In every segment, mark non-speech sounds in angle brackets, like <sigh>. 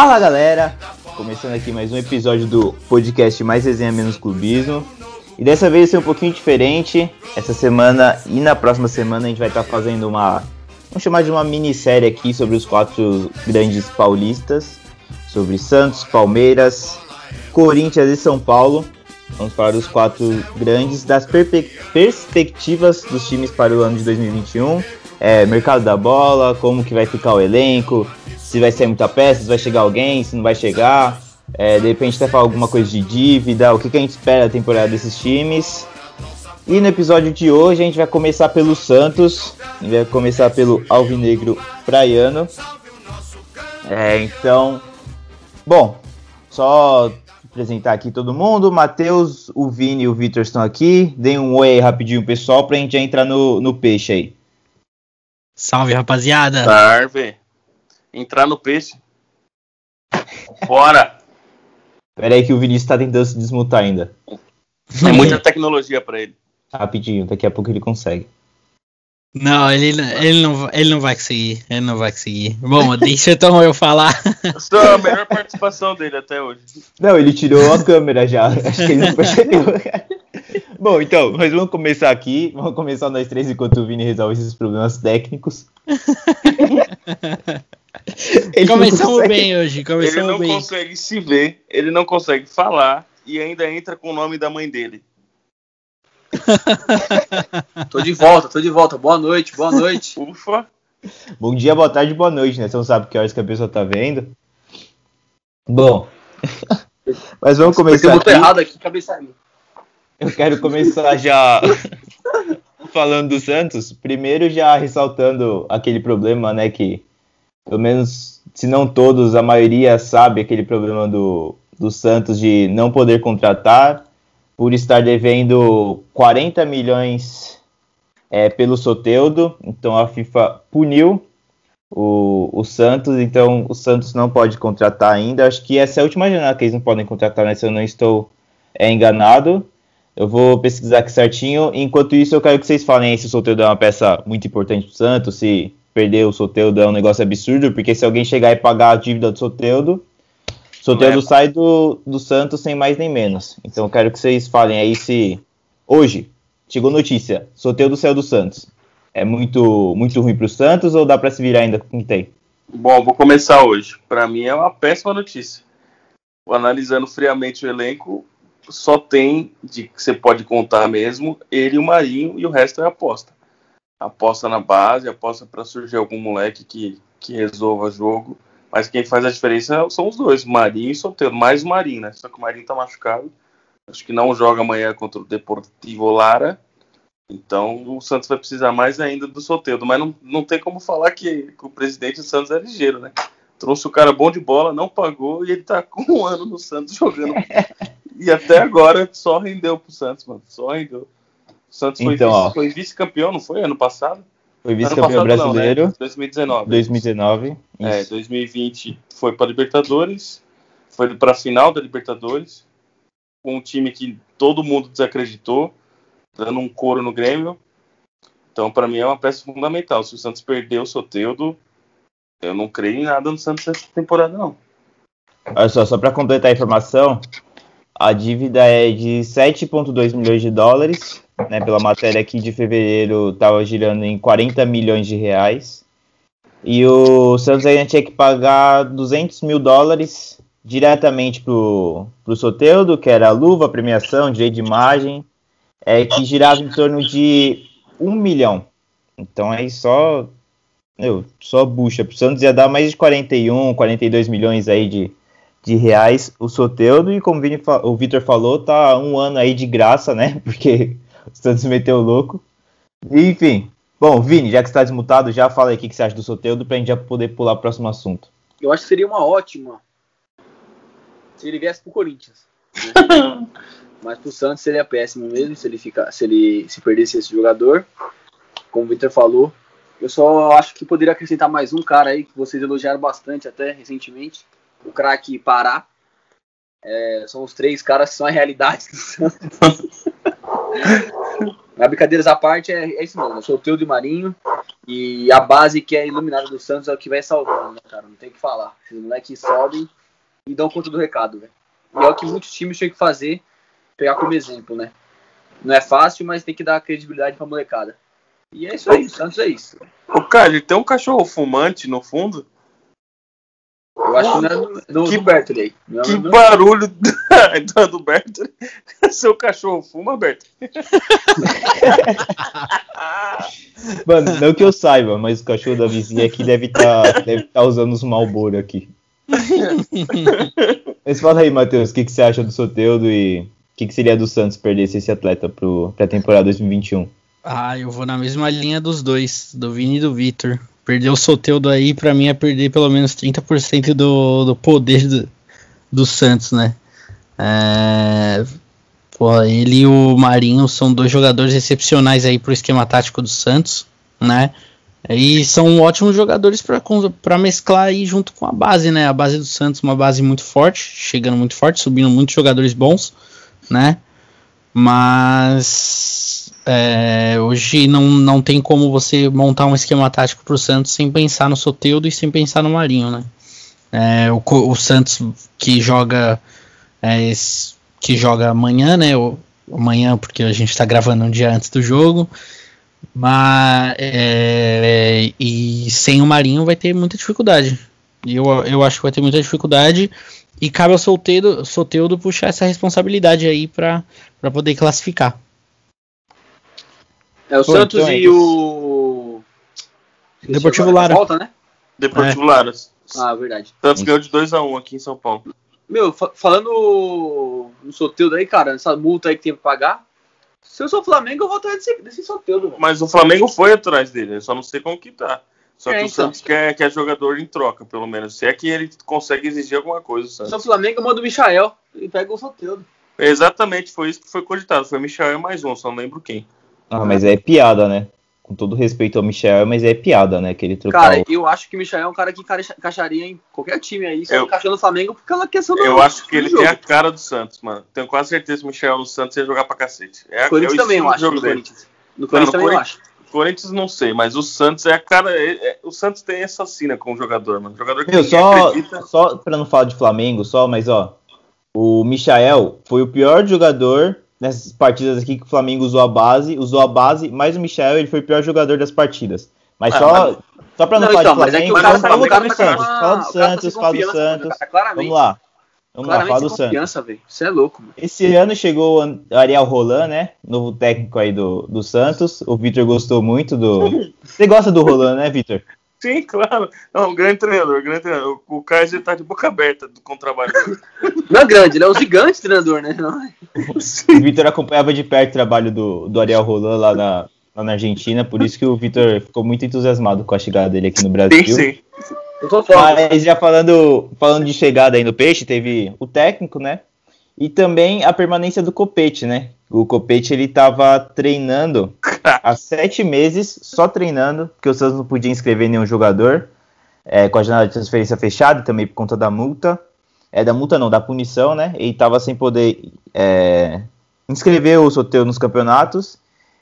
Fala galera, começando aqui mais um episódio do podcast Mais Resenha Menos Clubismo. E dessa vez ser um pouquinho diferente. Essa semana e na próxima semana a gente vai estar fazendo uma. Vamos chamar de uma minissérie aqui sobre os quatro grandes paulistas. Sobre Santos, Palmeiras, Corinthians e São Paulo. Vamos falar dos quatro grandes, das perspectivas dos times para o ano de 2021. É, mercado da bola, como que vai ficar o elenco, se vai ser muita peça, se vai chegar alguém, se não vai chegar. É, de repente até falar alguma coisa de dívida, o que, que a gente espera da temporada desses times. E no episódio de hoje a gente vai começar pelo Santos, a gente vai começar pelo Alvinegro Praiano. É, então, bom, só apresentar aqui todo mundo. Matheus, o Vini e o Vitor estão aqui. Deem um oi aí rapidinho, pessoal, pra gente entrar no, no peixe aí. Salve, rapaziada. Salve. Entrar no peixe. Bora. Pera aí que o Vinícius tá tentando se desmutar ainda. É muita tecnologia para ele. Rapidinho, daqui a pouco ele consegue. Não, ele, ele, não, ele não vai conseguir. Ele não vai conseguir. Bom, <laughs> deixa então eu falar. Essa é a melhor participação dele até hoje. Não, ele tirou a câmera já. Acho que ele não percebeu. <laughs> Bom, então, nós vamos começar aqui. Vamos começar nós três enquanto o Vini resolve esses problemas técnicos. <laughs> começamos bem hoje. Começamos ele não bem. consegue se ver, ele não consegue falar e ainda entra com o nome da mãe dele. <laughs> tô de volta, tô de volta. Boa noite, boa noite. Ufa. Bom dia, boa tarde, boa noite, né? Você não sabe que horas que a pessoa tá vendo. Bom. <laughs> Mas vamos começar. aqui. errado aqui, cabeça Eu quero começar já <laughs> falando do Santos. Primeiro já ressaltando aquele problema, né, que pelo menos se não todos, a maioria sabe aquele problema do, do Santos de não poder contratar por estar devendo 40 milhões é, pelo Soteudo. Então a FIFA puniu o, o Santos, então o Santos não pode contratar ainda. Acho que essa é a última janela que eles não podem contratar, né? Se eu não estou é, enganado. Eu vou pesquisar aqui certinho. Enquanto isso, eu quero que vocês falem se o Soteudo é uma peça muito importante do Santos, se perder o Soteudo é um negócio absurdo, porque se alguém chegar e pagar a dívida do Soteudo, Soteldo é. sai do, do Santos sem mais nem menos. Então eu quero que vocês falem aí se hoje chegou notícia, Soteldo saiu do Santos. É muito muito ruim para o Santos ou dá para se virar ainda com tem? Bom, vou começar hoje. Para mim é uma péssima notícia. Analisando friamente o elenco, só tem de que você pode contar mesmo ele e o Marinho e o resto é aposta. Aposta na base, aposta para surgir algum moleque que, que resolva jogo mas quem faz a diferença são os dois, Marinho e Soteldo. Mais o Marinho, né? Só que o Marinho tá machucado. Acho que não joga amanhã contra o Deportivo Lara. Então o Santos vai precisar mais ainda do Soteldo. Mas não, não tem como falar que, que o presidente do Santos é ligeiro, né? Trouxe o cara bom de bola, não pagou e ele tá com um ano no Santos jogando. <laughs> e até agora só rendeu pro Santos, mano. Só rendeu. O Santos foi então, vice-campeão, vice não foi? Ano passado? Foi vice-campeão brasileiro. Não, né? 2019. 2019. É, 2020 foi para Libertadores. Foi para a final da Libertadores. Com um time que todo mundo desacreditou, dando um couro no Grêmio. Então, para mim, é uma peça fundamental. Se o Santos perder o Soteudo, eu não creio em nada no Santos essa temporada, não. Olha só, só para completar a informação, a dívida é de 7,2 milhões de dólares né, pela matéria aqui de fevereiro, estava girando em 40 milhões de reais. E o Santos ainda tinha que pagar 200 mil dólares diretamente pro, pro Soteudo, que era a luva, a premiação, direito de imagem, é, que girava em torno de um milhão. Então aí só, meu, só bucha. Pro Santos ia dar mais de 41, 42 milhões aí de, de reais o Soteudo, e como o Vitor falou, tá um ano aí de graça, né? <laughs> Porque o Santos meteu louco. Enfim. Bom, Vini, já que está desmutado, já fala aí o que você acha do Soteudo pra gente já poder pular pro próximo assunto. Eu acho que seria uma ótima se ele viesse pro Corinthians. Né? <laughs> Mas pro Santos seria péssimo mesmo se ele ficar, se ele se perdesse esse jogador. Como o Victor falou. Eu só acho que poderia acrescentar mais um cara aí que vocês elogiaram bastante até recentemente. O craque Pará. É, são os três caras que são a realidade do Santos. <laughs> Brincadeiras à parte, é, é isso mesmo. Sou o de Marinho. E a base que é iluminada do Santos é o que vai salvando, né, cara? Não tem o que falar. Esses moleques sobem e dão conta do recado, velho. E é o que muitos times têm que fazer, pegar como exemplo, né? Não é fácil, mas tem que dar credibilidade pra molecada. E é isso aí, o Santos é isso. Ô, cara, ele tem um cachorro fumante no fundo? Eu acho que não é do, do, Que- do. Não é Que do- barulho do, <laughs> do Berto. <laughs> Seu cachorro fuma, Berto? <laughs> Mano, não que eu saiba, mas o cachorro da vizinha aqui deve estar deve tá usando os Malboro aqui. mas fala aí, Matheus, o que, que você acha do Soteudo e o que, que seria do Santos perdesse esse atleta pro, pra temporada 2021? Ah, eu vou na mesma linha dos dois, do Vini e do Vitor. Perder o Soteudo aí, pra mim, é perder pelo menos 30% do, do poder do, do Santos, né? É, pô, ele e o Marinho são dois jogadores excepcionais aí pro esquema tático do Santos, né? E são ótimos jogadores para mesclar aí junto com a base, né? A base do Santos, uma base muito forte, chegando muito forte, subindo muitos jogadores bons, né? Mas é, hoje não, não tem como você montar um esquema tático para o Santos sem pensar no Soteudo e sem pensar no Marinho, né? É, o, o Santos que joga é, que joga amanhã, né? O, amanhã porque a gente está gravando um dia antes do jogo. Mas é, e sem o Marinho vai ter muita dificuldade. Eu, eu acho que vai ter muita dificuldade. E cabe ao Soteudo puxar essa responsabilidade aí para poder classificar. É o Pô, Santos então é e o. Deportivo Agora, Lara. Volta, né? Deportivo Laras. Ah, verdade. Santos ganhou de 2x1 aqui em São Paulo. Meu, fa- falando no Soteudo aí, cara, essa multa aí que tem pra pagar. Se eu sou Flamengo, eu vou atrás desse, desse Soteudo, velho. Mas o Flamengo foi atrás dele, eu só não sei como que tá. Só É, que o então. Santos quer, quer jogador em troca, pelo menos. Se é que ele consegue exigir alguma coisa, o Se eu sou Santos. Flamengo, eu mando o Michael e pega o Soteudo. Exatamente, foi isso que foi cogitado. Foi Michel e mais um, só não lembro quem. Ah, mas é piada, né? Com todo respeito ao Michel, mas é piada, né? Que ele trocar Cara, o... eu acho que o Michael é um cara que encaixa- encaixaria em qualquer time aí, só Eu- encaixando no Flamengo porque ela quer ser do Eu acho que ele do tem a jogo. cara do Santos, mano. Tenho quase certeza que o Michel no Santos ia jogar pra cacete. É, a- Corinthians é o também, eu acho. jogo No dele. Corinthians, no Corinthians no também eu acho. Corinthians não sei, mas o Santos é a cara. é- é- o Santos tem essa sina com o jogador, mano. Jogador que Meu, só, acredita. só pra não falar de Flamengo, só, mas ó, o Michael foi o pior jogador nessas partidas aqui que o Flamengo usou a base, usou a base, mas o Michael ele foi o pior jogador das partidas. Mas Ah, só, mas- só pra não, Não, falar então, de mas é que Flamengo, o cara vamos, tá- do tá Santos. Fala do tá Santos, fala do mano, Santos. Vamos lá. Vamos lá, Claramente fala do Santos. Você é louco, mano. Esse ano chegou o Ariel Roland, né? Novo técnico aí do, do Santos. O Vitor gostou muito do. <laughs> Você gosta do Roland, né, Vitor? Sim, claro. É um grande treinador, grande treinador. O Kaiser tá de boca aberta com o trabalho dele. Não é grande, ele é um gigante treinador, né? Não é? O Vitor acompanhava de perto o trabalho do, do Ariel Roland lá na, lá na Argentina, por isso que o Vitor ficou muito entusiasmado com a chegada dele aqui no Brasil. Sim, sim. Eu tô falando. Mas já falando, falando de chegada aí no Peixe, teve o técnico, né? E também a permanência do Copete, né? O Copete ele tava treinando há sete meses, só treinando, porque o Santos não podia inscrever nenhum jogador, é, com a janela de transferência fechada, e também por conta da multa. É, da multa não, da punição, né? Ele tava sem poder é, inscrever o Soteu nos campeonatos.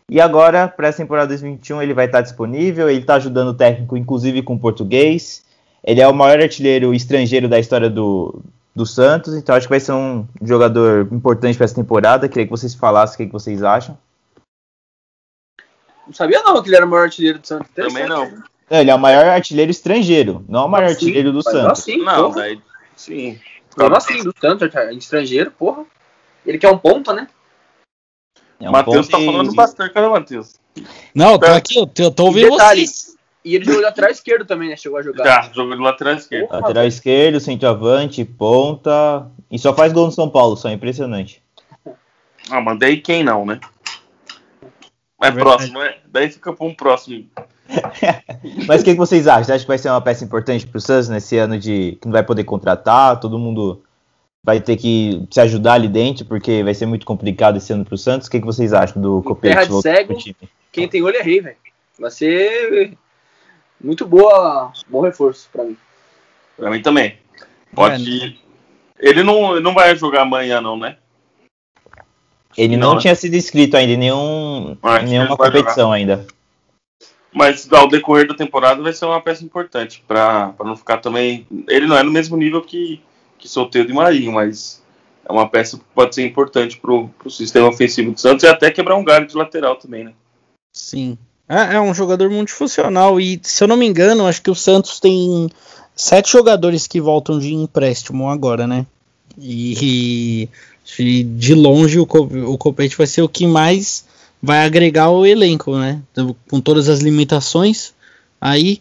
E agora, para essa temporada 2021, ele vai estar disponível. Ele está ajudando o técnico, inclusive com português. Ele é o maior artilheiro estrangeiro da história do, do Santos, então acho que vai ser um jogador importante para essa temporada. Queria que vocês falassem o que, que vocês acham. Não sabia não que ele era o maior artilheiro do Santos. Também não. Não, ele é o maior artilheiro estrangeiro, não o maior Sim, artilheiro do Santos. Assim, Não, porra. daí. Sim. Como assim, do Santos, é estrangeiro, porra. Ele quer um ponta, né? É O Matheus ponto tá e- falando bastante, cara, Matheus. Não, tô aqui, eu tô, E ouvindo detalhe, vocês. E ele jogou lateral esquerdo também, né? Chegou a jogar. Já, jogou de lateral esquerdo. Porra, Lateral esquerdo, centroavante, ponta. E só faz gol no São Paulo, só impressionante. Ah, mandei quem não, né? É Verdade. próximo, né? Daí fica pra um próximo. <laughs> Mas o que, que vocês acham? Você acha que vai ser uma peça importante pro Santos nesse ano de que não vai poder contratar? Todo mundo vai ter que se ajudar ali dentro, porque vai ser muito complicado esse ano pro Santos. O que, que vocês acham do Copete terra de voltar cego. Quem tem olho é rei, velho. Vai ser muito boa, bom reforço pra mim. Pra mim também. Pode. Ele não, não vai jogar amanhã, não, né? Ele não, Não, tinha sido inscrito ainda em nenhum, que nenhuma competição ainda. Mas ao decorrer da temporada vai ser uma peça importante para não ficar também. Ele não é no mesmo nível que, que Solteiro e Marinho, mas é uma peça que pode ser importante para o sistema ofensivo do Santos e até quebrar um galho de lateral também, né? Sim. É, é um jogador multifuncional e, se eu não me engano, acho que o Santos tem sete jogadores que voltam de empréstimo agora, né? E, de longe o, o Copete vai ser o que mais vai agregar o elenco, né? Com todas as limitações, aí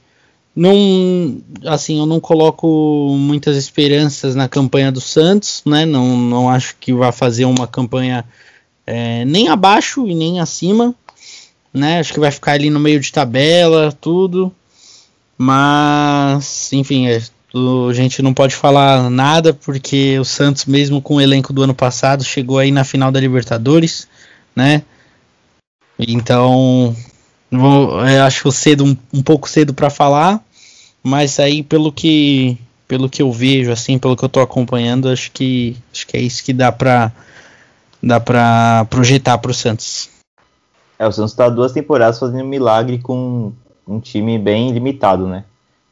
não, assim, eu não coloco muitas esperanças na campanha do Santos, né? Não, não acho que vai fazer uma campanha é, nem abaixo e nem acima, né? Acho que vai ficar ali no meio de tabela, tudo. Mas, enfim, é, a gente não pode falar nada porque o Santos, mesmo com o elenco do ano passado, chegou aí na final da Libertadores, né? Então, vou, acho cedo um, um pouco cedo para falar, mas aí pelo que pelo que eu vejo, assim, pelo que eu tô acompanhando, acho que acho que é isso que dá para dá para projetar para o Santos. É, o Santos está duas temporadas fazendo milagre com um time bem limitado, né?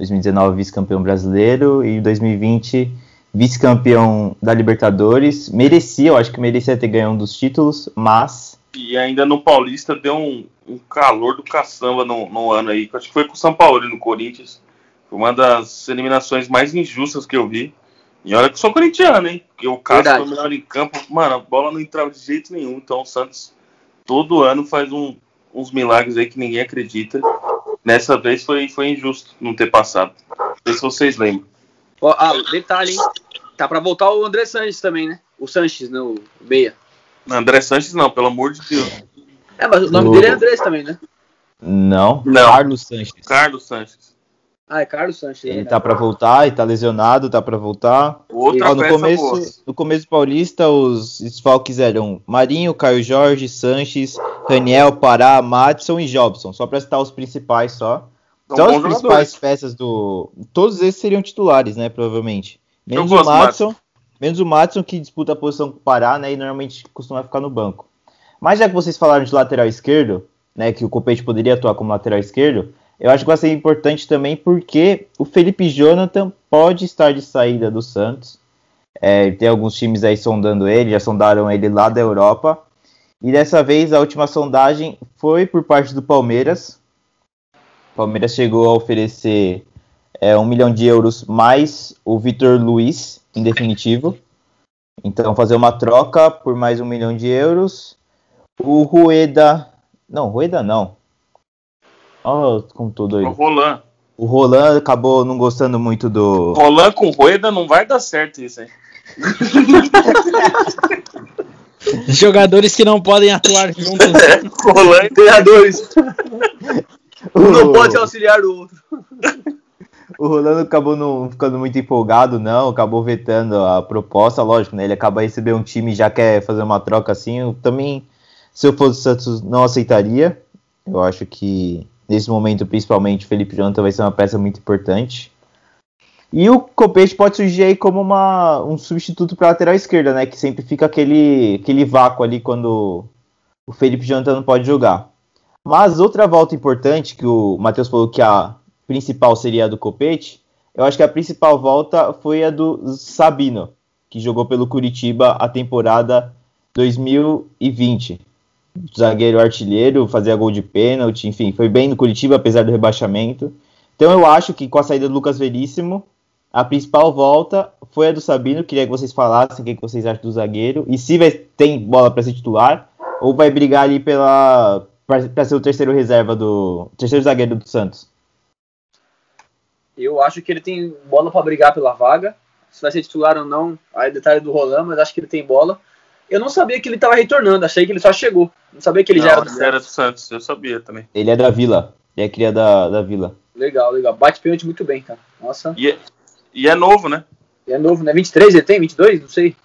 2019 vice-campeão brasileiro e 2020 vice-campeão da Libertadores. Merecia, eu acho que merecia ter ganho um dos títulos, mas. E ainda no Paulista deu um, um calor do caçamba no, no, ano aí. Acho que foi com o São Paulo e no Corinthians. Foi uma das eliminações mais injustas que eu vi. E olha que eu sou corintiano, hein? Porque o Cássio foi melhor em campo. Mano, a bola não entrava de jeito nenhum. Então o Santos todo ano faz um, uns milagres aí que ninguém acredita. Nessa vez foi, foi injusto não ter passado. Não sei se vocês lembram. Ó, ah, detalhe, hein? Tá pra voltar o André Sanches também, né? O Sanches, né? O Meia. Não, André Sanches não, pelo amor de Deus. É, mas o nome o... dele é Andrés também, né? Não, não. Carlos Sanches. Carlos Sanches. Ah, é Carlos Sanches. Ele é, tá para voltar, ele tá lesionado, tá para voltar. Outra Ó, no começo, no começo do Paulista, os desfalques eram Marinho, Caio Jorge, Sanches, Raniel, Pará, Madison e Jobson. Só para citar os principais só. São só as principais peças do. Todos esses seriam titulares, né? Provavelmente. Menos o Madison. Menos o Madison que disputa a posição com o Pará, né? E normalmente costuma ficar no banco. Mas já que vocês falaram de lateral esquerdo, né? Que o Copete poderia atuar como lateral esquerdo eu acho que vai ser importante também porque o Felipe Jonathan pode estar de saída do Santos. É, tem alguns times aí sondando ele, já sondaram ele lá da Europa. E dessa vez a última sondagem foi por parte do Palmeiras. O Palmeiras chegou a oferecer é, um milhão de euros mais o Vitor Luiz, em definitivo. Então fazer uma troca por mais um milhão de euros. O Rueda. Não, Rueda não. Ó, oh, com tudo aí. O Roland. O Roland acabou não gostando muito do. Roland com Rueda não vai dar certo isso aí. <laughs> Jogadores que não podem atuar <laughs> juntos. Roland e treinadores. <laughs> Um não pode auxiliar o outro. O Rolando acabou não ficando muito empolgado, não, acabou vetando a proposta, lógico, né? Ele acaba recebendo um time e já quer fazer uma troca assim. Eu também, se eu fosse o Santos, não aceitaria. Eu acho que nesse momento, principalmente, Felipe Jonathan vai ser uma peça muito importante. E o Copete pode surgir aí como uma, um substituto para a lateral esquerda, né? Que sempre fica aquele, aquele vácuo ali quando o Felipe Jonathan não pode jogar. Mas outra volta importante, que o Matheus falou que a principal seria a do Copete, eu acho que a principal volta foi a do Sabino, que jogou pelo Curitiba a temporada 2020 zagueiro artilheiro, fazia gol de pênalti, enfim, foi bem no Curitiba, apesar do rebaixamento. Então eu acho que com a saída do Lucas Veríssimo, a principal volta foi a do Sabino. Queria que vocês falassem o que, vocês acham do zagueiro. E se vai, tem bola para ser titular, ou vai brigar ali pela para ser o terceiro reserva do terceiro zagueiro do Santos. Eu acho que ele tem bola para brigar pela vaga. Se vai ser titular ou não, aí detalhe do Roland, mas acho que ele tem bola. Eu não sabia que ele estava retornando, achei que ele só chegou. Não sabia que ele não, já era do Santos. era do Santos, eu sabia também. Ele é da Vila, ele é cria da, da Vila. Legal, legal. Bate pênalti muito bem, cara. Nossa. E é, e é novo, né? E é novo, né? 23 ele tem? 22? Não sei.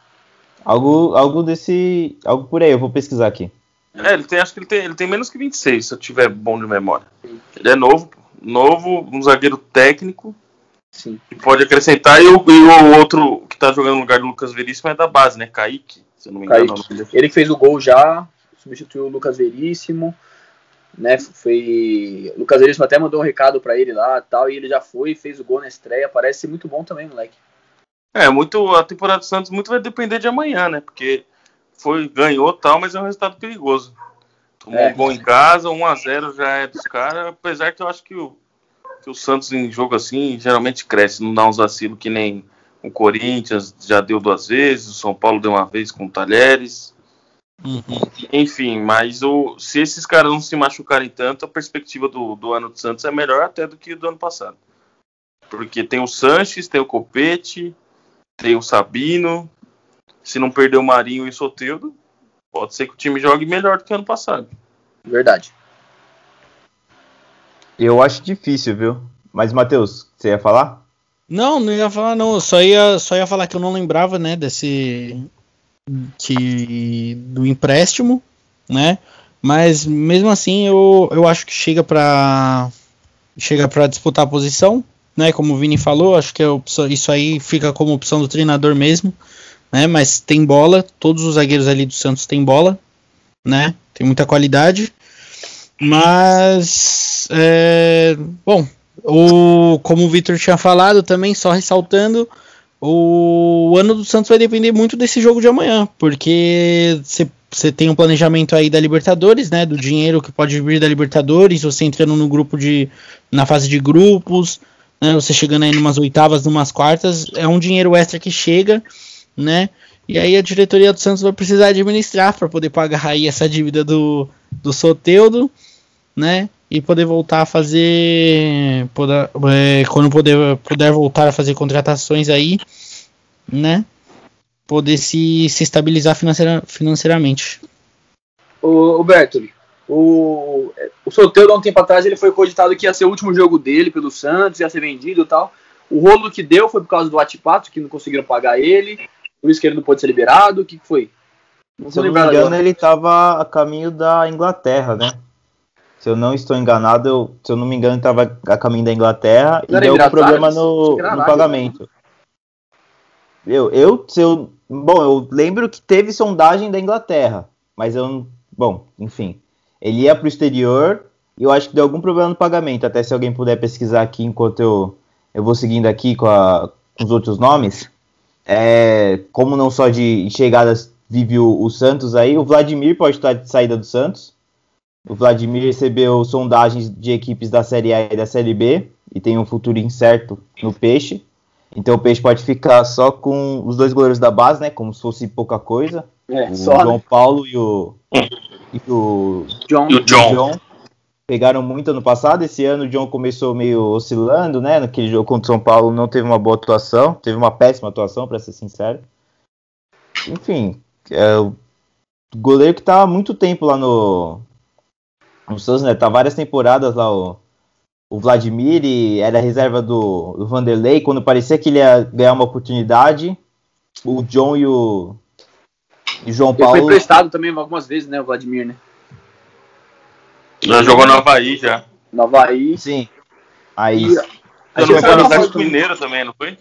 Algo, algo desse. Algo por aí, eu vou pesquisar aqui. É, ele tem, acho que ele tem, ele tem menos que 26, se eu tiver bom de memória. Ele é novo, novo, um zagueiro técnico. Sim. Que pode acrescentar. E o, e o outro que tá jogando no lugar do Lucas Veríssimo é da base, né? Kaique se eu não me engano. Ele que fez o gol já, substituiu o Lucas Veríssimo. né? Foi. O Lucas Veríssimo até mandou um recado para ele lá tal, e ele já foi, fez o gol na estreia. Parece ser muito bom também, moleque. É, muito. A temporada do Santos muito vai depender de amanhã, né? Porque foi, ganhou tal, mas é um resultado perigoso. Tomou É. um gol em casa, 1x0 já é dos caras, apesar que eu acho que o, que o Santos em jogo assim geralmente cresce, não dá uns vacilos que nem o Corinthians já deu duas vezes, o São Paulo deu uma vez com o Talheres. Uhum. Enfim, mas o, se esses caras não se machucarem tanto, a perspectiva do, do ano do Santos é melhor até do que do ano passado. Porque tem o Sanches, tem o Copete, tem o Sabino. Se não perder o Marinho e o Soteudo, pode ser que o time jogue melhor do que ano passado. Verdade. Eu acho difícil, viu? Mas, Matheus, você ia falar? Não, não ia falar não. Eu só ia, só ia falar que eu não lembrava, né, desse que do empréstimo, né? Mas mesmo assim, eu, eu acho que chega para chega para disputar a posição, né? Como o Vini falou, acho que é opção, isso aí fica como opção do treinador mesmo, né? Mas tem bola, todos os zagueiros ali do Santos têm bola, né? Tem muita qualidade. Mas é, bom, o, como o Victor tinha falado também, só ressaltando, o ano do Santos vai depender muito desse jogo de amanhã, porque você tem um planejamento aí da Libertadores, né? Do dinheiro que pode vir da Libertadores, você entrando no grupo de. na fase de grupos, né? Você chegando aí numas oitavas, numas quartas, é um dinheiro extra que chega, né? E aí a diretoria do Santos vai precisar administrar para poder pagar aí essa dívida do, do Soteudo, né? E poder voltar a fazer. Poder, é, quando puder, puder voltar a fazer contratações aí, né? Poder se, se estabilizar financeira, financeiramente. O, o Bertoli, o, o Soteldo há um tempo atrás ele foi cogitado que ia ser o último jogo dele pelo Santos, ia ser vendido e tal. O rolo que deu foi por causa do Atipato, que não conseguiram pagar ele, por isso que ele não pôde ser liberado. O que que foi? Não Se eu não me engano, agora. ele estava a caminho da Inglaterra, né? Se eu não estou enganado, eu- se eu não me engano, ele estava a caminho da Inglaterra e Não deu Emirados problema no, no pagamento. Eu, eu, se eu, bom, eu lembro que teve sondagem da Inglaterra, mas eu, bom, enfim, ele ia para o exterior e eu acho que deu algum problema no pagamento. Até se alguém puder pesquisar aqui enquanto eu, eu vou seguindo aqui com, a- com os outros nomes. É, como não só de chegadas vive o, o Santos aí, o Vladimir pode estar de saída do Santos. O Vladimir recebeu sondagens de equipes da Série A e da Série B e tem um futuro incerto no Peixe. Então o Peixe pode ficar só com os dois goleiros da base, né? Como se fosse pouca coisa. É, O só, João né? Paulo e o, e o John. E o John. John pegaram muito ano passado. Esse ano o John começou meio oscilando, né? Naquele jogo contra o São Paulo não teve uma boa atuação, teve uma péssima atuação, para ser sincero. Enfim, é o goleiro que tá há muito tempo lá no, no Santos, né? Tá várias temporadas lá o, o Vladimir e era reserva do, do Vanderlei. Quando parecia que ele ia ganhar uma oportunidade, o John e o, e o João Ele foi Paulo emprestado também algumas vezes, né, o Vladimir, né? Já jogou no Havaí já. No Havaí. Sim. Aí. E- Acho que foi no Atlético. Mineiro também, não foi?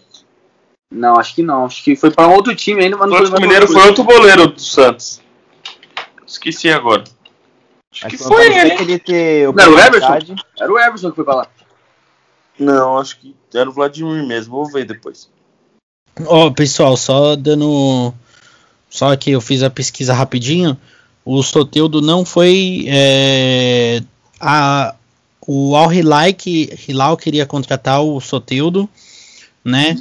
Não, acho que não. Acho que foi para um outro time ainda, mas O não Atlético foi Mineiro foi outro goleiro do Santos. Esqueci agora. Acho que foi ele. que ele ter Não, o Everson? Era o Everson que foi pra lá. Não, acho que era o Vladimir mesmo. Vou ver depois. Ó, pessoal, só dando. Só que eu fiz a pesquisa rapidinho. O Soteudo não foi. é, a, o Al Hilal, que, Hilal queria contratar o Soteudo, né?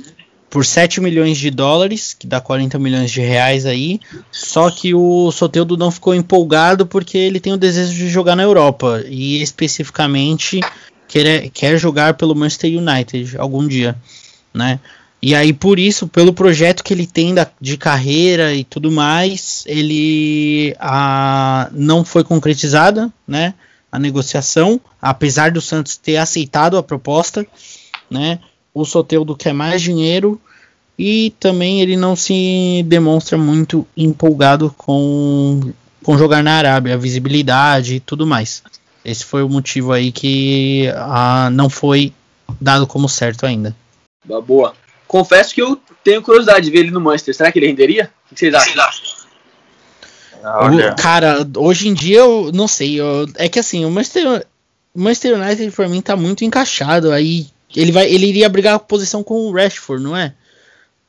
Por 7 milhões de dólares, que dá 40 milhões de reais aí. Só que o Soteudo não ficou empolgado porque ele tem o desejo de jogar na Europa. E especificamente quer, quer jogar pelo Manchester United algum dia, né? E aí, por isso, pelo projeto que ele tem da- de carreira e tudo mais, ele a, não foi concretizada, né? A negociação, apesar do Santos ter aceitado a proposta, né? O Soteudo quer mais dinheiro e também ele não se demonstra muito empolgado com, com jogar na Arábia, a visibilidade e tudo mais. Esse foi o motivo aí que ah, não foi dado como certo ainda. Boa. Confesso que eu tenho curiosidade de ver ele no Manchester. Será que ele renderia? O que vocês acham? Olha, O- Cara, hoje em dia eu não sei. eu- é que assim, o Manchester, o Manchester United pra mim tá muito encaixado. Aí ele vai, ele iria brigar a posição com o Rashford, não é?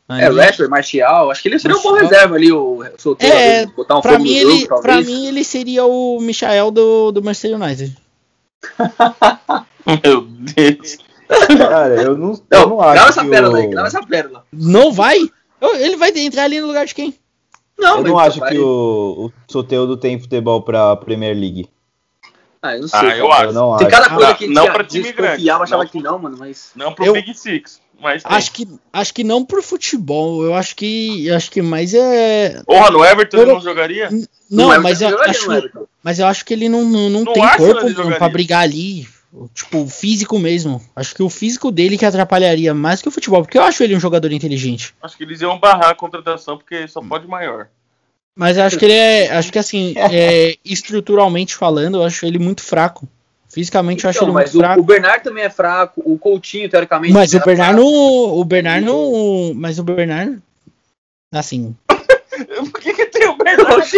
Aí- É, Rashford, Martial, acho que ele seria um bom Martial. reserva ali, o solteiro, É, botar um pra fogo mim, no jogo, ele, talvez. pra mim ele seria o Michael do, do Manchester United. <laughs> meu Deus. Cara, eu não, eu Não, não grava acho essa que pérola o... aí, grava essa pérola. Não vai? Ele vai entrar ali no lugar de quem? Não, Eu não acho vai- que o, o Soteldo tem futebol pra Premier League. Ah, eu não sei. Ah, eu Eu acho. não Tem acho. cada coisa que não tinha- pra time achava não. que não, mano, mas... Não pro Eu- Big Six, mas tem. Acho que, acho que não pro futebol. Eu acho que, acho que mais é. Porra, no Everton Eu ele não- não jogaria? Não, é mas eu que acho, mas eu acho que ele não, não, não Não tem acho corpo jogaria. pra brigar ali. Tipo, físico mesmo. Acho que o físico dele que atrapalharia mais que o futebol. Porque eu acho ele um jogador inteligente. Acho que eles iam barrar a contratação porque só pode maior. Mas eu acho que ele é. Acho que assim, <laughs> é, estruturalmente falando, eu acho ele muito fraco. Fisicamente eu acho Então, ele mas muito o, fraco. o Bernard também é fraco, o Coutinho, teoricamente... Mas o era Bernard fraco. não. O Bernard não. Mas o Bernard. Assim. <laughs> Por que, que tem o Bernardo? <laughs>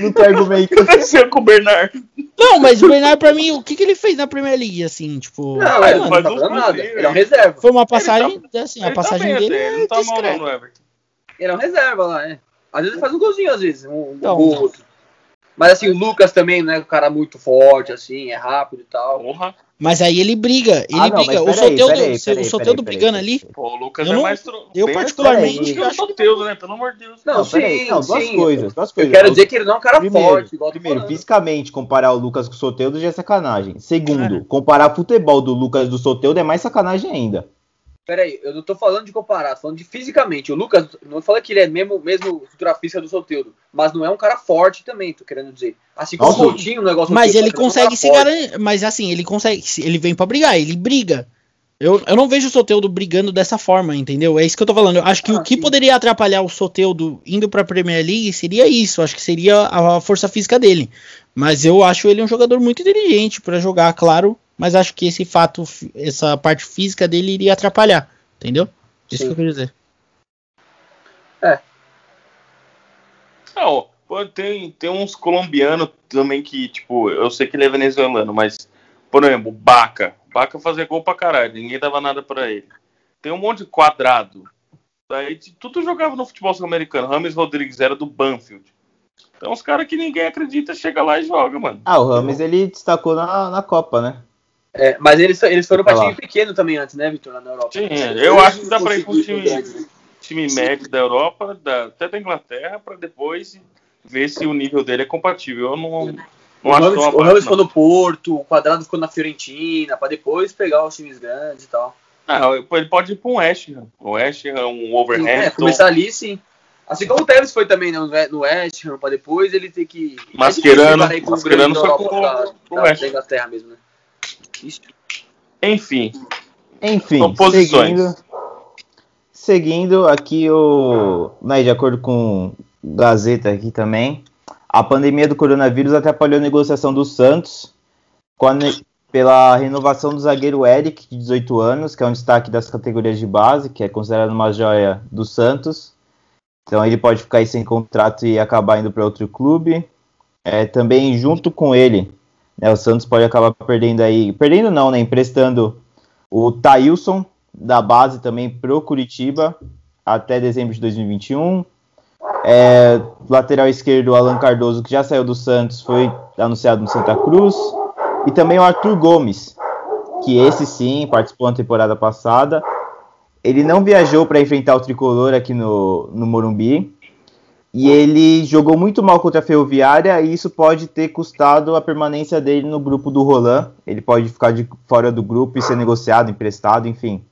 Não tem argumento. O que aconteceu com o Bernardo? Não, mas o Bernard, pra mim, o que, que ele fez na Premier League, assim, tipo. Não, Ah, ele ele não faz tá nada. Ele é um ele- reserva. Foi uma passagem, assim, a Ele tá passagem bem dele até, ele é não tá mal não no Everton. Ele é um reserva lá, é. Às vezes ele faz um golzinho, às vezes, um, um Então. gol outro. Mas assim, o Lucas também, né? O cara muito forte, assim, é rápido e tal. Porra. Mas aí ele briga, ele Ah, não, briga. O mas peraí, Soteldo, peraí, peraí, o Soteldo peraí, brigando peraí, ali. Pô, o Lucas Eu é não- mais. tro- eu particularmente que acho o Soteldo, né? Pelo amor de Deus. Não, Não, sim, não, duas sim. coisas, duas Eu coisas. quero O- dizer que ele não é um cara Primeiro, forte, igual eu primeiro falando. fisicamente, comparar o Lucas com o Soteldo já é sacanagem. Segundo, comparar futebol do Lucas do Soteldo é mais sacanagem ainda. Peraí, eu não tô falando de comparar, tô falando de fisicamente. O Lucas, não fala que ele é mesmo, mesmo estrutura física do Soteudo, mas não é um cara forte também, tô querendo dizer. Assim como o Coutinho, o negócio mas ele Soteudo, é um consegue cara se forte. garantir. Mas assim, ele consegue. se- Ele vem pra brigar, ele briga. Eu, eu não vejo o Soteldo brigando dessa forma, entendeu? É isso que eu tô falando. Eu acho que Ah, o que sim. poderia atrapalhar o Soteldo indo pra Premier League seria isso. Acho que seria a força física dele. Mas eu acho ele um jogador muito inteligente pra jogar, claro. Mas acho que esse fato, essa parte física dele iria atrapalhar. Entendeu? Isso Sim. que eu queria dizer. Não, pô, tem, tem uns colombianos também que, tipo, eu sei que ele é venezuelano, mas, por exemplo, Baca. Baca fazia gol pra caralho, ninguém dava nada pra ele. Tem um monte de quadrado. Daí de- tudo jogava no futebol sul-americano. Rames Rodrigues era do Banfield. Então os caras que ninguém acredita chega lá e joga, mano. Ah, o Rames ele destacou na, na Copa, né? É, mas eles, eles foram pra lá. time pequeno também antes, né, Vitor, na Europa. Sim, eu acho que dá pra ir com um Conseguiram time, né? time médio da Europa, da- até da Inglaterra, pra depois ver se o nível dele é compatível. Eu não, não O acho Ramos, o Ramos ficou no Porto, o Quadrado ficou na Fiorentina, pra depois pegar os times grandes e tal. Ah, ele pode ir pra um West Ham. O West Ham, um É, Wolverhampton. começar ali, sim. Assim como o Tevez foi também né, no West Ham, pra depois ele ter que... Mascherano, É Mascherano foi Europa com- da- com o da- West da Ham. Inglaterra mesmo, né? Enfim, Enfim, seguindo, seguindo aqui o, né, de acordo com Gazeta aqui também, a pandemia do coronavírus atrapalhou a negociação do Santos com a ne- pela renovação do zagueiro Eric, de 18 anos, que é um destaque das categorias de base, que é considerado uma joia do Santos. Então ele pode ficar aí sem contrato e acabar indo para outro clube. É, também junto com ele, né, o Santos pode acabar perdendo aí, perdendo não, né, emprestando o Thailson, da base também pro Curitiba, até dezembro de 2021. É, lateral esquerdo, Alan Cardoso, que já saiu do Santos, foi anunciado no Santa Cruz. E também o Arthur Gomes, que esse sim participou na temporada passada. Ele não viajou para enfrentar o tricolor aqui no, no Morumbi. E ele jogou muito mal contra a Ferroviária e isso pode ter custado a permanência dele no grupo do Roland. Ele pode ficar de fora do grupo e ser negociado, emprestado, enfim.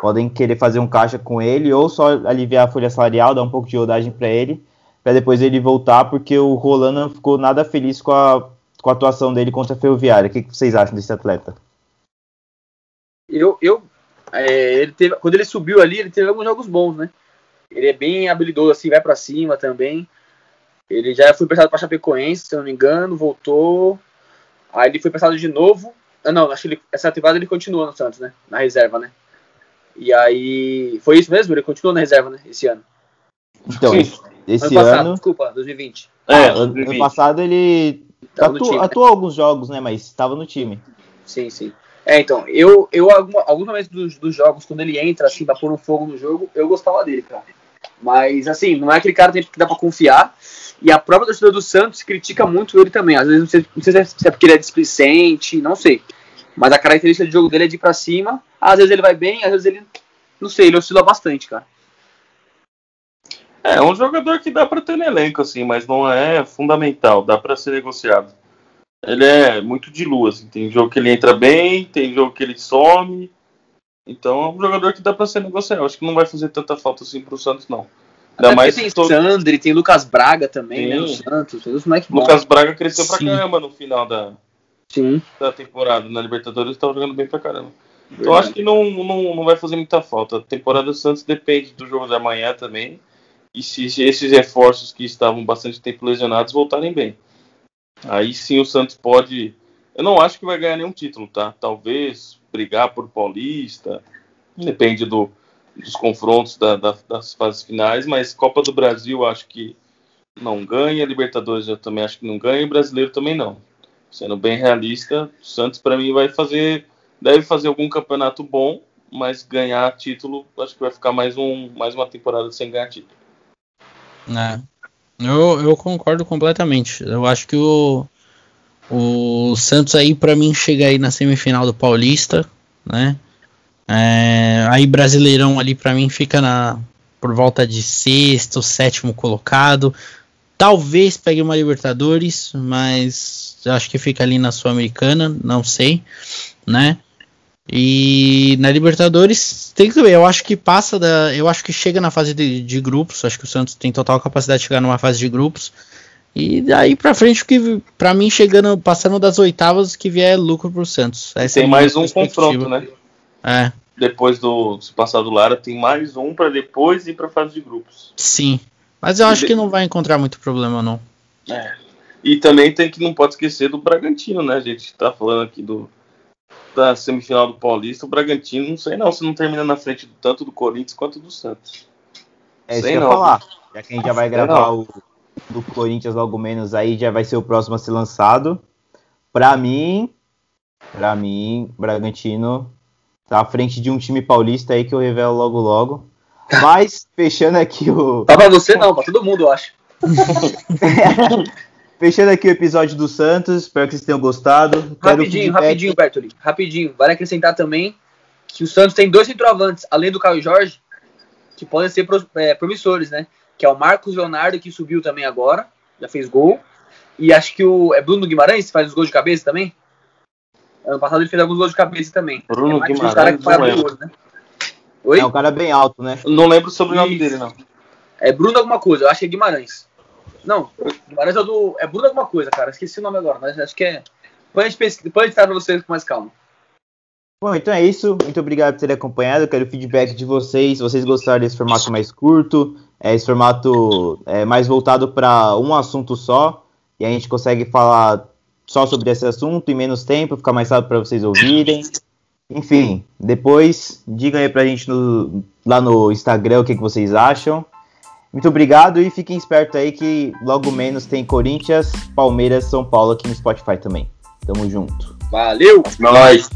Podem querer fazer um caixa com ele ou só aliviar a folha salarial, dar um pouco de rodagem para ele, para depois ele voltar, porque o Roland não ficou nada feliz com a, com a atuação dele contra a Ferroviária. O que, vocês acham desse atleta? Eu, eu é, ele teve, quando ele subiu ali, ele teve alguns jogos bons, né? Ele é bem habilidoso, assim, vai pra cima também. Ele já foi prestado pra Chapecoense, se eu não me engano, voltou. Aí ele foi prestado de novo. Ah, não, acho que ele, essa temporada ele continua no Santos, né? Na reserva, né? E aí. Foi isso mesmo? Ele continuou na reserva, né? Esse ano. Então, Sim. esse, ano passado, ano. desculpa, 2020. É, Ah, ano, 2020. ano passado ele Tava atu- time, né? atuou alguns jogos, né? Mas estava no time. Sim, sim. É, então, eu, eu alguma- alguns momentos dos, dos jogos, quando ele entra, assim, pra pôr um fogo no jogo, eu gostava dele, cara. Mas, assim, não é aquele cara que dá pra confiar. E a própria torcida do Santos critica muito ele também. Às vezes, não sei, não sei se é porque ele é displicente, não sei. Mas a característica de jogo dele é de ir pra cima. Às vezes ele vai bem, às vezes ele, não sei, ele oscila bastante, cara. É um jogador que dá pra ter no elenco, assim, mas não é fundamental, dá pra ser negociado. Ele é muito de lua, assim, tem jogo que ele entra bem, tem jogo que ele some. Então é um jogador que dá pra ser negociado. Acho que não vai fazer tanta falta assim pro Santos, não. Ainda Até mais tem todo... Sandri, tem Lucas Braga também, né, no Sim. Santos. Tem os moleques. Lucas Braga cresceu pra Sim. caramba no final da, Sim. da temporada. Na Libertadores estava jogando bem pra caramba. Então verdade. acho que não, não, não vai fazer muita falta. A temporada do Santos depende do jogo de amanhã também. E se esses reforços que estavam bastante tempo lesionados voltarem bem. Aí sim o Santos pode. Eu não acho que vai ganhar nenhum título, tá? Talvez brigar por Paulista. Depende do, dos confrontos da- da- das fases finais, mas Copa do Brasil acho que não ganha, Libertadores eu também acho que não ganha, e Brasileiro também não. Sendo bem realista, Santos para mim vai fazer, deve fazer algum campeonato bom, mas ganhar título, acho que vai ficar mais, um, mais uma temporada sem ganhar título. É. Eu, eu concordo completamente. Eu acho que o, o Santos aí, pra mim, chega aí na semifinal do Paulista, né? É, aí Brasileirão ali, pra mim, fica na, por volta de sexto, sétimo colocado. Talvez pegue uma Libertadores, mas acho que fica ali na Sul-Americana, não sei, né? E na Libertadores tem que ver. Eu acho que passa da. Eu acho que chega na fase de, de grupos. Acho que o Santos tem total capacidade de chegar numa fase de grupos. E daí pra frente, que pra mim, chegando, passando das oitavas, que vier é lucro pro Santos. Essa é tem minha mais um confronto, né? É, Depois do se passar do Lara, tem mais um para depois ir para fase de grupos. sim. Mas eu acho que não vai encontrar muito problema, não. E também tem que não pode esquecer do Bragantino, né? A gente tá falando aqui do da semifinal do Paulista, o Bragantino, não sei não, se não termina na frente do- tanto do Corinthians quanto do Santos. É isso que eu ia falar. Já que a gente já vai gravar não. o do Corinthians logo menos aí, já vai ser o próximo a ser lançado. Pra mim, pra mim, Bragantino tá à frente de um time paulista aí que eu revelo logo logo. <laughs> Mas, fechando aqui o. Tá pra você não, pra todo mundo, eu acho. <laughs> Fechando aqui o episódio do Santos, espero que vocês tenham gostado. Rapidinho, rapidinho, Bertoli. Rapidinho. Vale acrescentar também que o Santos tem dois centroavantes, além do Caio Jorge, que podem ser é, promissores, né? Que é o Marcos Leonardo, que subiu também agora, já fez gol. E acho que o. É Bruno Guimarães que faz os gols de cabeça também? Ano passado ele fez alguns gols de cabeça também. Bruno é Guimarães, cara que não faz lembro. gols, né? Oi? É um cara bem alto, né? Não lembro sobre o nome Isso. dele, não. É Bruno alguma coisa, eu acho que é Guimarães. Não, Guimarães é o do. É Bruno alguma coisa, cara. Esqueci o nome agora, mas acho que é. Depois a gente pesquisa, depois a gente traz pra vocês com mais calma. Bom, então é isso. Muito obrigado por terem acompanhado. Eu quero feedback de vocês. Se vocês gostaram desse formato mais curto, é, esse formato é, mais voltado para um assunto só, e a gente consegue falar só sobre esse assunto em menos tempo, ficar mais rápido para vocês ouvirem. Enfim, depois digam aí pra gente no- lá no Instagram o que, que vocês acham. Muito obrigado e fiquem espertos aí que logo menos tem Corinthians, Palmeiras, São Paulo aqui no Spotify também. Tamo junto. Valeu! Nós.